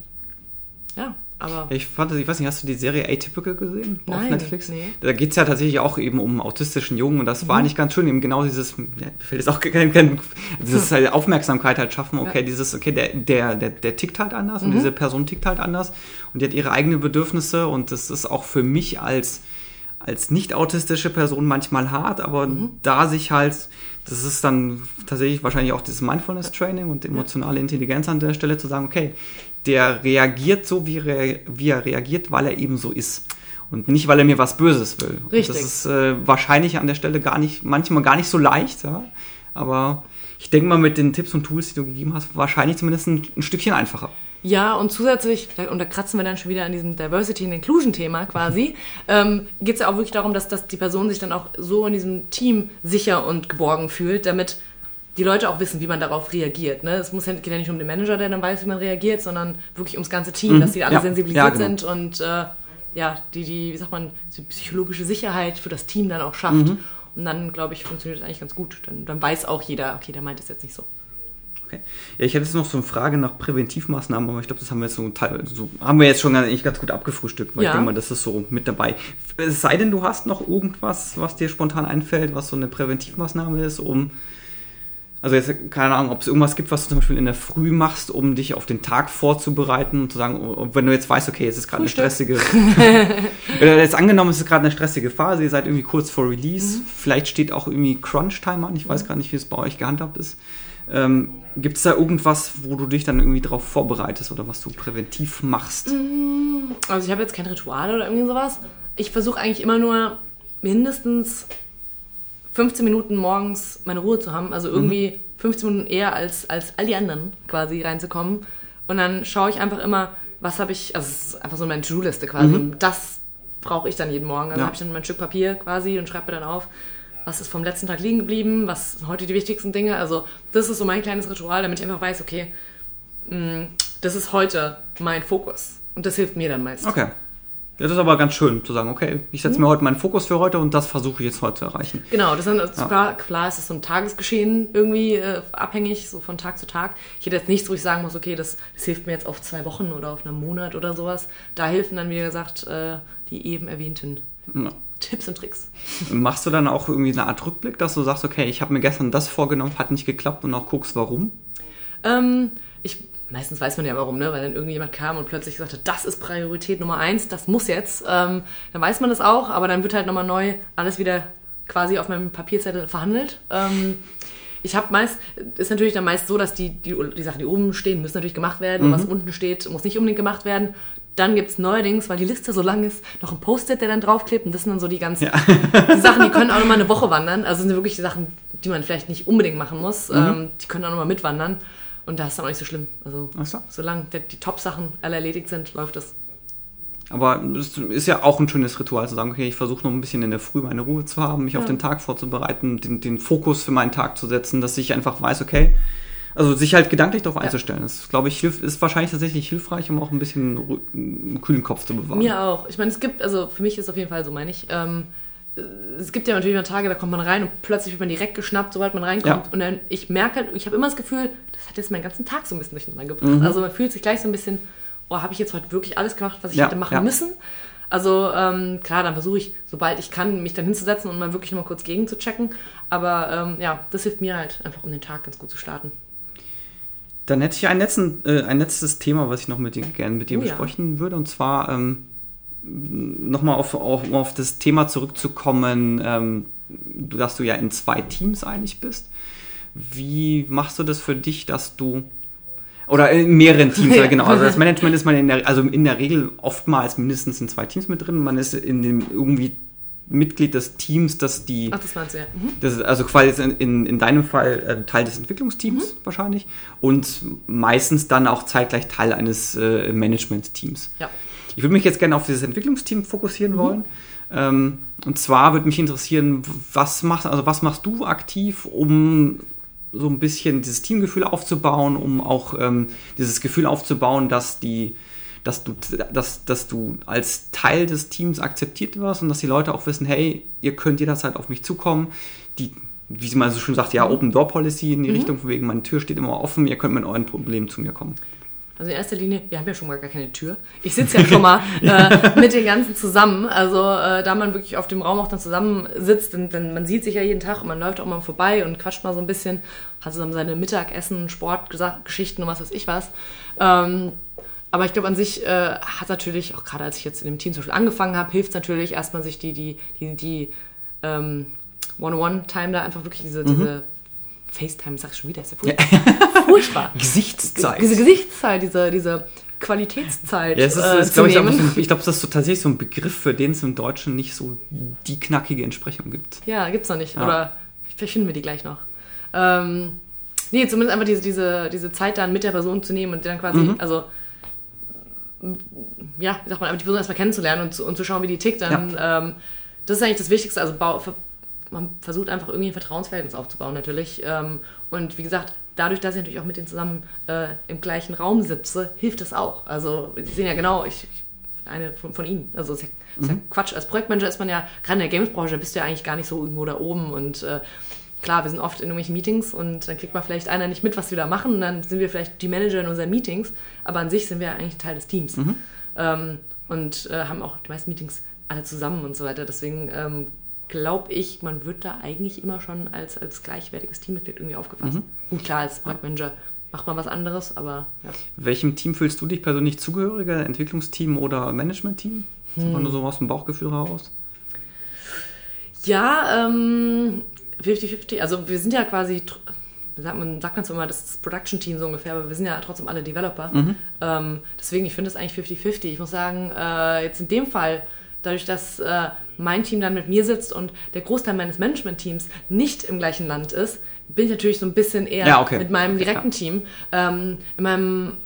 ja, Aber Ja, ich fand, ich weiß nicht, hast du die Serie Atypical gesehen auf Nein, Netflix? nee. Da geht es ja tatsächlich auch eben um autistischen Jungen und das war eigentlich ganz schön, eben genau dieses, ja, fällt jetzt auch kein, kein dieses halt Aufmerksamkeit halt schaffen, okay, dieses, okay, der, der, der, der tickt halt anders und diese Person tickt halt anders und die hat ihre eigenen Bedürfnisse und das ist auch für mich als als nicht autistische Person manchmal hart, aber da sich halt, das ist dann tatsächlich wahrscheinlich auch dieses Mindfulness-Training und emotionale Intelligenz an der Stelle zu sagen, okay, der reagiert so, wie, re wie er reagiert, weil er eben so ist. Und nicht, weil er mir was Böses will. Und Richtig. Das ist äh, wahrscheinlich an der Stelle gar nicht, manchmal gar nicht so leicht, ja. Aber ich denke mal, mit den Tipps und Tools, die du gegeben hast, wahrscheinlich zumindest ein, ein Stückchen einfacher. Ja, und zusätzlich, und da kratzen wir dann schon wieder an diesem Diversity and Inclusion-Thema quasi, (laughs) ähm, geht es ja auch wirklich darum, dass, dass die Person sich dann auch so in diesem Team sicher und geborgen fühlt, damit die Leute auch wissen, wie man darauf reagiert. Ne? Es muss ja, geht ja nicht um den Manager, der dann weiß, wie man reagiert, sondern wirklich ums ganze Team, dass die alle Ja. sensibilisiert Ja, genau. sind und äh, ja, die, die, wie sagt man, die psychologische Sicherheit für das Team dann auch schafft. Und dann, glaube ich, funktioniert das eigentlich ganz gut. Dann, dann weiß auch jeder, okay, der meint es jetzt nicht so. Okay. Ja, ich hätte jetzt noch so eine Frage nach Präventivmaßnahmen, aber ich glaube, das haben wir jetzt so, so haben wir jetzt schon eigentlich ganz gut abgefrühstückt, weil Ja. ich denke mal, das ist so mit dabei. Es sei denn, du hast noch irgendwas, was dir spontan einfällt, was so eine Präventivmaßnahme ist, um also jetzt keine Ahnung, ob es irgendwas gibt, was du zum Beispiel in der Früh machst, um dich auf den Tag vorzubereiten und zu sagen, oh, wenn du jetzt weißt, okay, es ist gerade eine stressige, (laughs) Oder jetzt angenommen, es ist gerade eine stressige Phase, ihr seid irgendwie kurz vor Release, Mhm. vielleicht steht auch irgendwie Crunch-Time an, ich weiß gar nicht, wie es bei euch gehandhabt ist. Ähm, Gibt es da irgendwas, wo du dich dann irgendwie darauf vorbereitest oder was du präventiv machst? Also ich habe jetzt kein Ritual oder irgendwie sowas. Ich versuche eigentlich immer nur mindestens 15 Minuten morgens meine Ruhe zu haben. Also irgendwie 15 Minuten eher als, als all die anderen quasi reinzukommen. Und dann schaue ich einfach immer, was habe ich, also es ist einfach so meine To-Do-Liste quasi. Das brauche ich dann jeden Morgen. Also Ja. habe ich dann mein Stück Papier quasi und schreibe mir dann auf, was ist vom letzten Tag liegen geblieben, was sind heute die wichtigsten Dinge. Also das ist so mein kleines Ritual, damit ich einfach weiß, okay, mh, das ist heute mein Fokus. Und das hilft mir dann meistens. Okay. Ja, das ist aber ganz schön zu sagen, okay, ich Mhm. setze mir heute meinen Fokus für heute und das versuche ich jetzt heute zu erreichen. Genau, das ist dann, klar, klar ist es so ein Tagesgeschehen irgendwie äh, abhängig, so von Tag zu Tag. Ich hätte jetzt nichts, wo ich sagen muss, okay, das, das hilft mir jetzt auf zwei Wochen oder auf einen Monat oder sowas. Da helfen dann, wie gesagt, äh, die eben erwähnten Ja. Tipps und Tricks. Machst du dann auch irgendwie eine Art Rückblick, dass du sagst, okay, ich habe mir gestern das vorgenommen, hat nicht geklappt und auch guckst, warum? Ähm, ich, meistens weiß man ja warum, ne? weil dann irgendjemand kam und plötzlich sagte, das ist Priorität Nummer eins, das muss jetzt. Ähm, dann weiß man das auch, aber dann wird halt nochmal neu alles wieder quasi auf meinem Papierzettel verhandelt. Ähm, ich habe meist, ist natürlich dann meist so, dass die, die, die Sachen, die oben stehen, müssen natürlich gemacht werden und was unten steht, muss nicht unbedingt gemacht werden. Dann gibt's neuerdings, weil die Liste so lang ist, noch ein Post-it, der dann draufklebt. Und das sind dann so die ganzen die (laughs) Sachen, die können auch nochmal eine Woche wandern. Also sind wirklich die Sachen, die man vielleicht nicht unbedingt machen muss. Ähm, die können auch nochmal mitwandern. Und da ist dann auch nicht so schlimm. Also Ach so. solange der, die Top-Sachen alle erledigt sind, läuft das. Aber es ist ja auch ein schönes Ritual zu sagen, okay, ich versuche noch ein bisschen in der Früh meine Ruhe zu haben, mich auf den Tag vorzubereiten, den, den Fokus für meinen Tag zu setzen, dass ich einfach weiß, okay, also sich halt gedanklich darauf einzustellen. Das, glaube ich, hilft, ist wahrscheinlich tatsächlich hilfreich, um auch ein bisschen einen kühlen Kopf zu bewahren. Mir auch. Ich meine, es gibt, also für mich ist es auf jeden Fall so, meine ich. Ähm, es gibt ja natürlich mal Tage, da kommt man rein und plötzlich wird man direkt geschnappt, sobald man reinkommt. Ja. Und dann, ich merke halt, ich habe immer das Gefühl, das hat jetzt meinen ganzen Tag so ein bisschen durcheinander gebracht. Mhm. Also man fühlt sich gleich so ein bisschen, oh, habe ich jetzt heute wirklich alles gemacht, was ich Ja, hätte machen ja. müssen? Also ähm, klar, dann versuche ich, sobald ich kann, mich dann hinzusetzen und mal wirklich nochmal kurz gegen zu checken. Aber ähm, ja, das hilft mir halt einfach, um den Tag ganz gut zu starten. Dann hätte ich ein, letzten, äh, ein letztes Thema, was ich noch mit dir, gerne mit dir Oh ja. besprechen würde. Und zwar ähm, nochmal auf, auf, auf das Thema zurückzukommen, ähm, dass du ja in zwei Teams eigentlich bist. Wie machst du das für dich, dass du oder in mehreren Teams, ja. genau. Also das Management ist man in der, also in der Regel oftmals mindestens in zwei Teams mit drin. Man ist in dem irgendwie Mitglied des Teams, das die Ach, das meinst du ja. Mhm. das ist also quasi in, in, in deinem Fall äh, Teil des Entwicklungsteams wahrscheinlich und meistens dann auch zeitgleich Teil eines äh, Management-Teams. Ja. Ich würde mich jetzt gerne auf dieses Entwicklungsteam fokussieren wollen. Ähm, und zwar würde mich interessieren, was machst, also was machst du aktiv, um so ein bisschen dieses Teamgefühl aufzubauen, um auch ähm, dieses Gefühl aufzubauen, dass die dass du, dass, dass du als Teil des Teams akzeptiert wirst und dass die Leute auch wissen, hey, ihr könnt jederzeit auf mich zukommen. Die, wie sie mal so schön sagt, ja, Open Door Policy in die Richtung, von wegen, meine Tür steht immer offen, ihr könnt mit euren Problemen zu mir kommen. Also in erster Linie, wir haben ja schon mal gar keine Tür. Ich sitze ja schon mal (laughs) äh, mit den ganzen zusammen. Also äh, da man wirklich auf dem Raum auch dann zusammen sitzt, denn, denn man sieht sich ja jeden Tag und man läuft auch mal vorbei und quatscht mal so ein bisschen, hat zusammen seine Mittagessen, Sport, Geschichten und was weiß ich was. Ähm, aber ich glaube, an sich äh, hat natürlich, auch gerade als ich jetzt in dem Team zum Beispiel angefangen habe, hilft es natürlich erstmal sich die, die, die, die ähm, One-on-One-Time da einfach wirklich diese, mhm. diese FaceTime, sag ich schon wieder, ist ja furchtbar. furchtbar. (laughs) Gesichtszeit. Diese Gesichtszeit, diese, diese Qualitätszeit. Ja, es ist, äh, ist glaube ich, so ich glaube, das ist so tatsächlich so ein Begriff, für den es im Deutschen nicht so die knackige Entsprechung gibt. Ja, gibt es noch nicht. Ja. Oder vielleicht finden wir die gleich noch. Ähm, nee, zumindest einfach diese, diese, diese Zeit dann mit der Person zu nehmen und dann quasi, mhm. also ja, wie sagt man, die Person erstmal kennenzulernen und zu, und zu schauen, wie die tickt, dann ja. ähm, das ist eigentlich das Wichtigste. Also bau, man versucht einfach irgendwie ein Vertrauensverhältnis aufzubauen natürlich. Ähm, und wie gesagt, dadurch, dass ich natürlich auch mit denen zusammen äh, im gleichen Raum sitze, hilft das auch. Also sie sehen ja genau, ich, ich eine von, von ihnen. Also ist ja, ist ja mhm. Quatsch. Als Projektmanager ist man ja, gerade in der Games-Branche, bist du ja eigentlich gar nicht so irgendwo da oben und äh, klar, wir sind oft in irgendwelchen Meetings und dann kriegt man vielleicht einer nicht mit, was wir da machen und dann sind wir vielleicht die Manager in unseren Meetings, aber an sich sind wir eigentlich Teil des Teams mhm. ähm, und äh, haben auch die meisten Meetings alle zusammen und so weiter. Deswegen ähm, glaube ich, man wird da eigentlich immer schon als, als gleichwertiges Teammitglied irgendwie aufgefasst. Mhm. Gut, klar, als Projektmanager macht man was anderes, aber ja. Welchem Team fühlst du dich persönlich zugehöriger? Entwicklungsteam oder Managementteam? Hm. Nur so aus dem Bauchgefühl heraus? Ja, ähm, 50-50. Also wir sind ja quasi, sagt man sagt man zwar immer, das ist das Production-Team so ungefähr, aber wir sind ja trotzdem alle Developer. Mhm. Ähm, deswegen, ich finde es eigentlich 50-50. Ich muss sagen, äh, jetzt in dem Fall, dadurch, dass äh, mein Team dann mit mir sitzt und der Großteil meines Management-Teams nicht im gleichen Land ist, bin ich natürlich so ein bisschen eher ja, okay. mit meinem direkten ja. Team. Ähm, in meinem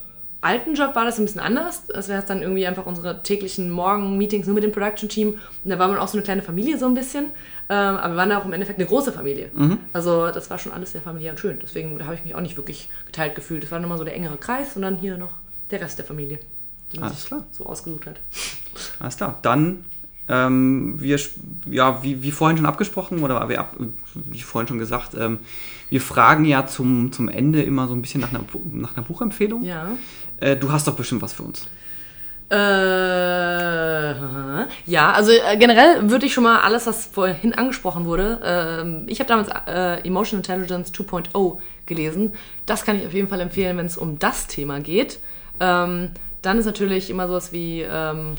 alten Job war das ein bisschen anders. Das wäre dann irgendwie einfach unsere täglichen Morgen-Meetings nur mit dem Production-Team. Und da war man auch so eine kleine Familie so ein bisschen. Ähm, aber wir waren auch im Endeffekt eine große Familie. Mhm. Also das war schon alles sehr familiär und schön. Deswegen habe ich mich auch nicht wirklich geteilt gefühlt. Das war nochmal so der engere Kreis und dann hier noch der Rest der Familie, den man Alles sich klar. so ausgesucht hat. Alles klar. Dann ähm, wir, ja, wie, wie vorhin schon abgesprochen oder wie, wie vorhin schon gesagt, ähm, wir fragen ja zum, zum Ende immer so ein bisschen nach einer, nach einer Buchempfehlung. Ja. Äh, du hast doch bestimmt was für uns. Äh, ja, also äh, generell würde ich schon mal alles, was vorhin angesprochen wurde. Äh, ich habe damals äh, Emotional Intelligence 2.0 gelesen. Das kann ich auf jeden Fall empfehlen, wenn es um das Thema geht. Ähm, dann ist natürlich immer sowas wie ähm,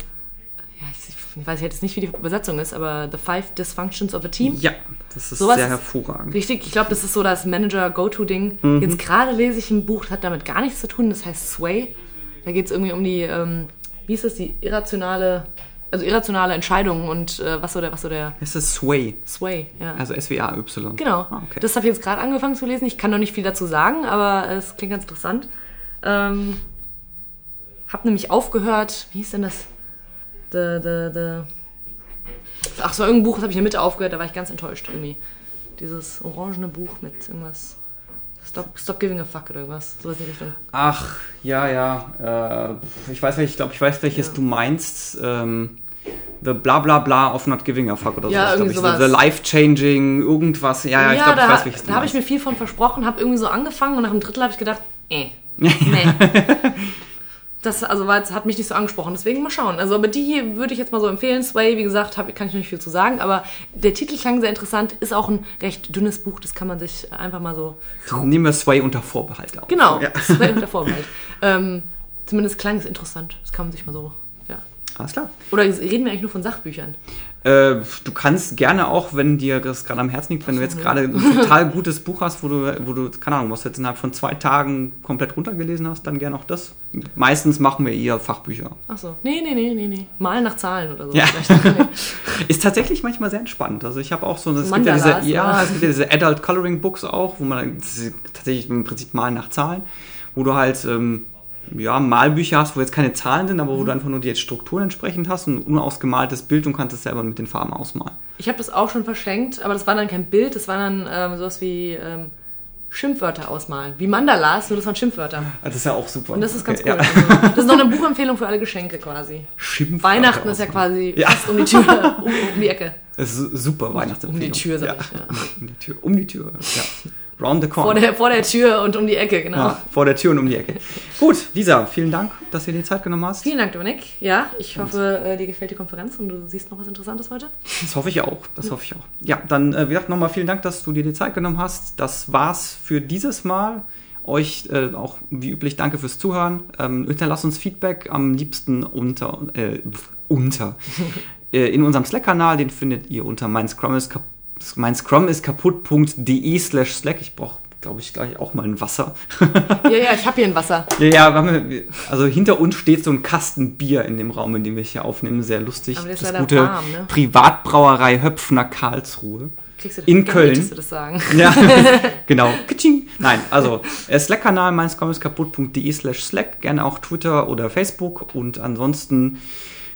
ich, weiß jetzt nicht, wie die Übersetzung ist, aber The Five Dysfunctions of a Team. Ja, das ist Sowas sehr hervorragend. Richtig, ich glaube, das ist so das Manager-Go-To-Ding. Mhm. Jetzt gerade lese ich ein Buch, das hat damit gar nichts zu tun, das heißt Sway. Da geht es irgendwie um die, ähm, wie ist das, die irrationale, also irrationale Entscheidungen und äh, was so der, was so der... Es ist Sway. Sway, ja. Also S-W-A-Y. Genau. Ah, okay. Das habe ich jetzt gerade angefangen zu lesen. Ich kann noch nicht viel dazu sagen, aber es klingt ganz interessant. Ähm, hab nämlich aufgehört, wie hieß denn das? The, the, the Ach, so irgendein Buch, das habe ich in der Mitte aufgehört, da war ich ganz enttäuscht irgendwie. Dieses orangene Buch mit irgendwas. Stop, Stop Giving a Fuck oder irgendwas. Sowas in die Richtung. Ach, ja, ja. Äh, ich weiß, ich glaube, ich weiß, welches ja. du meinst. Ähm, the bla bla bla of not giving a fuck oder ja, so. Irgendwie sowas. The life changing, irgendwas. Ja, ja, ich glaube, ich weiß, welches Da habe ich mir viel von versprochen, habe irgendwie so angefangen und nach dem Drittel habe ich gedacht, eh. (laughs) Nee. (laughs) das also war, hat mich nicht so angesprochen, deswegen mal schauen. Also, aber die hier würde ich jetzt mal so empfehlen. Sway, wie gesagt, hab, kann ich noch nicht viel zu sagen, aber der Titel klang sehr interessant, ist auch ein recht dünnes Buch, das kann man sich einfach mal so. Nehmen wir Sway unter Vorbehalt auf. Genau, ja. Sway unter (laughs) Vorbehalt. ähm, zumindest klang es interessant, das kann man sich mal so. Alles klar. Oder reden wir eigentlich nur von Sachbüchern? Äh, du kannst gerne auch, wenn dir das gerade am Herzen liegt, wenn du jetzt gerade ein (laughs) total gutes Buch hast, wo du, wo du, keine Ahnung, was du jetzt innerhalb von zwei Tagen komplett runtergelesen hast, dann gerne auch das. Meistens machen wir eher Fachbücher. Achso, nee, nee, nee, nee, nee. Malen nach Zahlen oder so. Ja. (laughs) Ist tatsächlich manchmal sehr entspannt. Also ich habe auch so, es gibt ja diese, ja, es gibt ja diese Adult Coloring Books auch, wo man tatsächlich im Prinzip Malen nach Zahlen, wo du halt ähm, ja, Malbücher hast, wo jetzt keine Zahlen sind, aber wo mhm. du einfach nur die Strukturen entsprechend hast und ein unausgemaltes Bild und kannst es selber mit den Farben ausmalen. Ich habe das auch schon verschenkt, aber das war dann kein Bild, das war dann ähm, sowas wie ähm, Schimpfwörter ausmalen. Wie Mandalas, nur das waren Schimpfwörter. Ah, das ist ja auch super. Und das ist ganz okay, cool. Ja. Also, (laughs) das ist noch eine Buchempfehlung für alle Geschenke quasi. Schimpfwörter Weihnachten ist ja quasi ja. fast um die Tür, um, um die Ecke. Das ist super Weihnachtsempfehlung. Um die Tür, sag ja. ich. Ja. Um die Tür, um die Tür, ja. Round the corner. Vor der, vor der Tür und um die Ecke, genau. ja, vor der Tür und um die Ecke. Gut, Lisa, vielen Dank, dass du dir die Zeit genommen hast. Vielen Dank, Dominik. Ja, ich hoffe, äh, dir gefällt die Konferenz und du siehst noch was Interessantes heute. Das hoffe ich auch. Das hoffe ich auch. Ja, dann äh, wie gesagt nochmal vielen Dank, dass du dir die Zeit genommen hast. Das war's für dieses Mal. Euch äh, auch wie üblich danke fürs Zuhören. Ähm, hinterlasst uns Feedback am liebsten unter äh, unter (laughs) äh, in unserem Slack-Kanal. Den findet ihr unter mein Scrum ist, kap mein Scrum ist kaputt.de slash Slack. Ich brauche glaube ich, gleich auch mal ein Wasser. ja, ja, ich habe hier ein Wasser. (laughs) Ja, ja, also hinter uns steht so ein Kasten Bier in dem Raum, in dem wir hier aufnehmen. Sehr lustig. Aber das, das ist gute warm, ne? Privatbrauerei Höpfner Karlsruhe. Kriegst du In Köln. Möchtest du das sagen? Ja, (laughs) genau. Kitsching. Nein, also äh, Slack-Kanal meinskaputt.de slash Slack, gerne auch Twitter oder Facebook und ansonsten,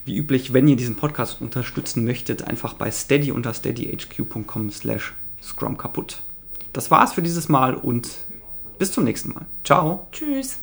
wie üblich, wenn ihr diesen Podcast unterstützen möchtet, einfach bei steady unter steadyhq.com slash scrum kaputt. Das war's für dieses Mal und bis zum nächsten Mal. Ciao. Tschüss.